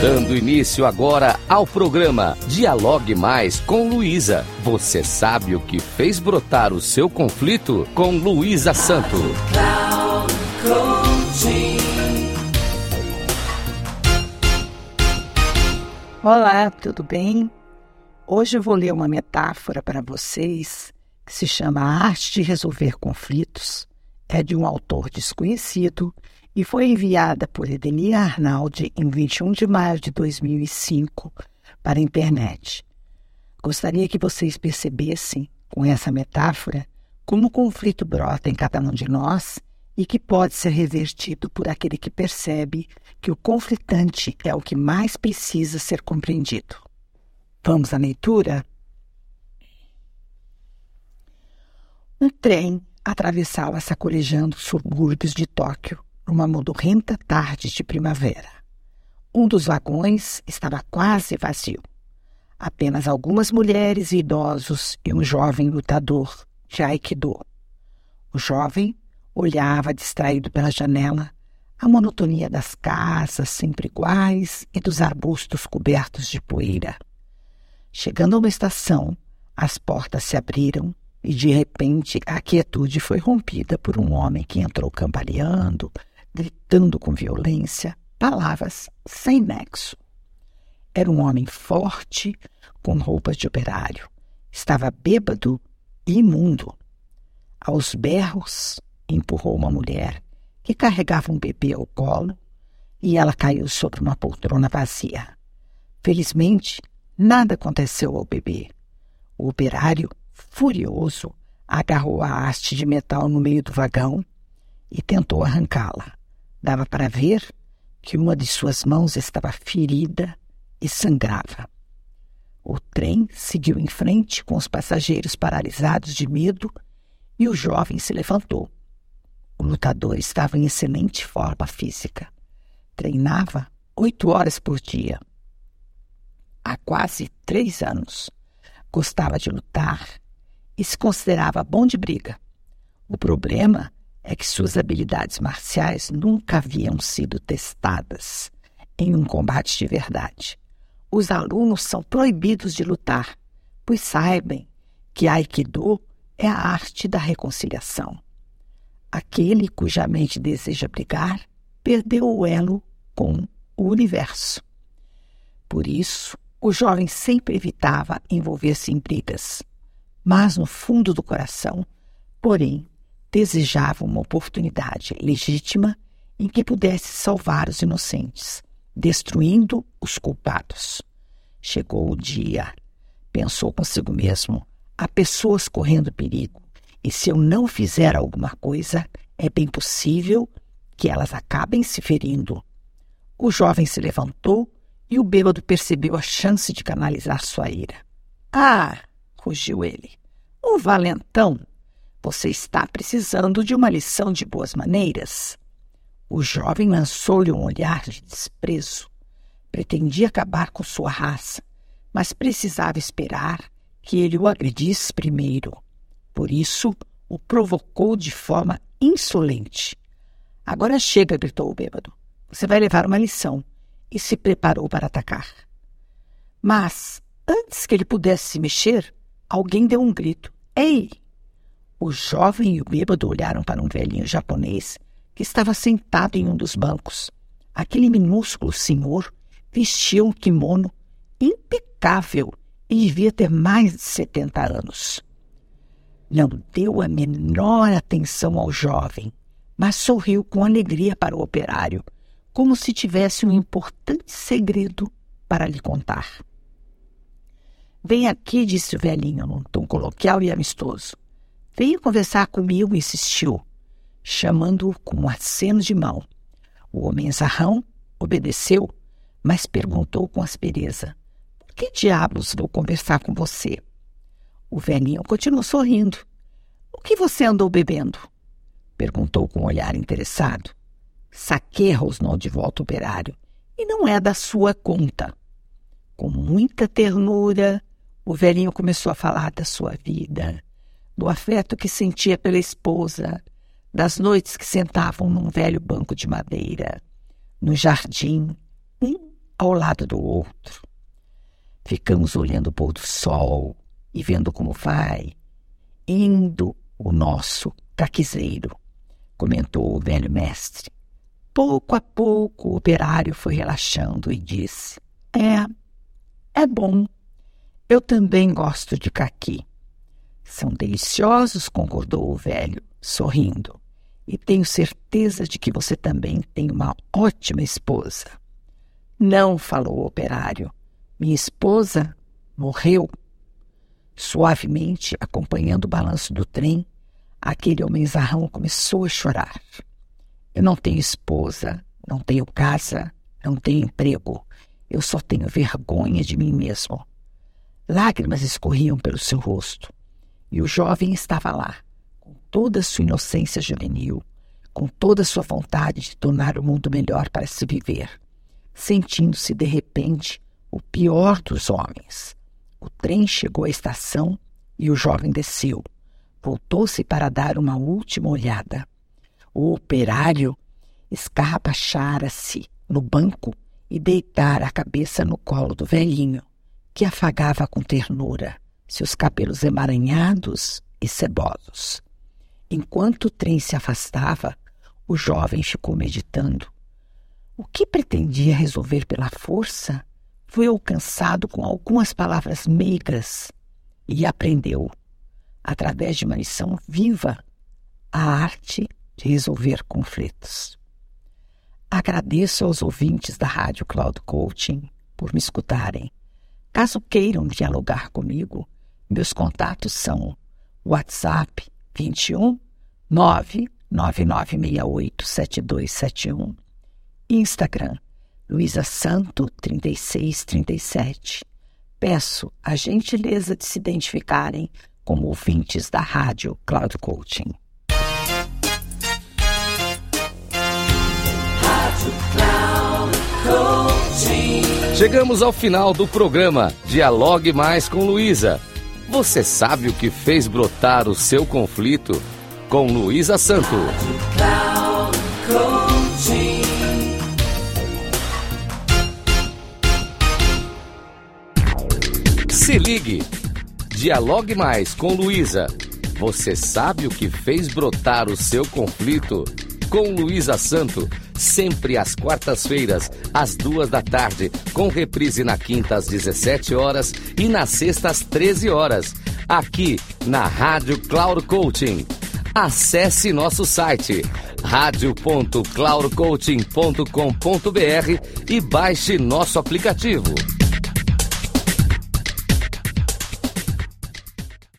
Dando início agora ao programa Dialogue Mais com Luísa. Você sabe o que fez brotar o seu conflito com Luísa Santo. Olá, tudo bem? Hoje eu vou ler uma metáfora para vocês que se chama Arte de Resolver Conflitos. É de um autor desconhecido e foi enviada por Edenir Arnaldi em 21 de maio de 2005 para a internet. Gostaria que vocês percebessem, com essa metáfora, como o conflito brota em cada um de nós e que pode ser revertido por aquele que percebe que o conflitante é o que mais precisa ser compreendido. Vamos à leitura? Um trem atravessava sacolejando os subúrbios de Tóquio numa modorrenta tarde de primavera. Um dos vagões estava quase vazio. Apenas algumas mulheres e idosos e um jovem lutador de Aikido. O jovem olhava distraído pela janela a monotonia das casas sempre iguais e dos arbustos cobertos de poeira. Chegando a uma estação, as portas se abriram e de repente a quietude foi rompida por um homem que entrou cambaleando, gritando com violência, palavras sem nexo. Era um homem forte, com roupas de operário. Estava bêbado e imundo. Aos berros, empurrou uma mulher que carregava um bebê ao colo e ela caiu sobre uma poltrona vazia. Felizmente, nada aconteceu ao bebê. O operário, furioso, agarrou a haste de metal no meio do vagão e tentou arrancá-la. Dava para ver que uma de suas mãos estava ferida e sangrava. O trem seguiu em frente com os passageiros paralisados de medo e o jovem se levantou. O lutador estava em excelente forma física. Treinava oito horas por dia. Há quase três anos. Gostava de lutar e se considerava bom de briga. O problema é que suas habilidades marciais nunca haviam sido testadas em um combate de verdade. Os alunos são proibidos de lutar, pois saibam que Aikido é a arte da reconciliação. Aquele cuja mente deseja brigar perdeu o elo com o universo. Por isso, o jovem sempre evitava envolver-se em brigas, mas no fundo do coração, porém, desejava uma oportunidade legítima em que pudesse salvar os inocentes, destruindo os culpados. Chegou o dia, pensou consigo mesmo: há pessoas correndo perigo, e se eu não fizer alguma coisa, é bem possível que elas acabem se ferindo. O jovem se levantou e o bêbado percebeu a chance de canalizar sua ira. Ah! rugiu ele. Um valentão! Você está precisando de uma lição de boas maneiras. O jovem lançou-lhe um olhar de desprezo. Pretendia acabar com sua raça, mas precisava esperar que ele o agredisse primeiro. Por isso, o provocou de forma insolente. Agora chega, gritou o bêbado. Você vai levar uma lição. E se preparou para atacar. Mas, antes que ele pudesse se mexer, alguém deu um grito. Ei! O jovem e o bêbado olharam para um velhinho japonês que estava sentado em um dos bancos. Aquele minúsculo senhor vestia um kimono impecável e devia ter mais de 70 anos. Não deu a menor atenção ao jovem, mas sorriu com alegria para o operário, como se tivesse um importante segredo para lhe contar. Vem aqui, disse o velhinho num tom coloquial e amistoso. Veio conversar comigo, insistiu, chamando-o com um aceno de mão. O homem zarrão obedeceu, mas perguntou com aspereza: Por que diabos vou conversar com você? O velhinho continuou sorrindo. O que você andou bebendo? Perguntou com um olhar interessado. Saquei, rosnou de volta o operário, e não é da sua conta. Com muita ternura, o velhinho começou a falar da sua vida, do afeto que sentia pela esposa, das noites que sentavam num velho banco de madeira, no jardim, um ao lado do outro. Ficamos olhando o pôr do sol e vendo como vai indo o nosso caquiseiro, comentou o velho mestre. Pouco a pouco o operário foi relaxando e disse: É, é bom. Eu também gosto de caqui. São deliciosos, concordou o velho, sorrindo. E tenho certeza de que você também tem uma ótima esposa. Não, falou o operário. Minha esposa morreu. Suavemente, acompanhando o balanço do trem, aquele homenzarrão começou a chorar. Eu não tenho esposa, não tenho casa, não tenho emprego. Eu só tenho vergonha de mim mesmo. Lágrimas escorriam pelo seu rosto. E o jovem estava lá, com toda a sua inocência juvenil, com toda a sua vontade de tornar o mundo melhor para se viver, sentindo-se de repente o pior dos homens. O trem chegou à estação e o jovem desceu. Voltou-se para dar uma última olhada. O operário escarrapachara-se no banco e deitara a cabeça no colo do velhinho, que afagava com ternura seus cabelos emaranhados e cebosos. Enquanto o trem se afastava, o jovem ficou meditando. O que pretendia resolver pela força foi alcançado com algumas palavras meigas e aprendeu, através de uma lição viva, a arte de resolver conflitos. Agradeço aos ouvintes da Rádio Cloud Coaching por me escutarem. Caso queiram dialogar comigo, meus contatos são WhatsApp 21 99968 7271, Instagram Luísa Santo 3637. Peço a gentileza de se identificarem como ouvintes da Rádio Cloud Coaching. Chegamos ao final do programa Dialogue Mais com Luísa. Você sabe o que fez brotar o seu conflito? Com Luísa Santo. Se ligue. Dialogue mais com Luísa. Você sabe o que fez brotar o seu conflito? Com Luísa Santo, sempre às quartas-feiras, às duas da tarde, com reprise na quinta às 17 horas e na sexta às 13 horas, aqui na Rádio Cloud Coaching. Acesse nosso site radio.cloudcoaching.com.br e baixe nosso aplicativo.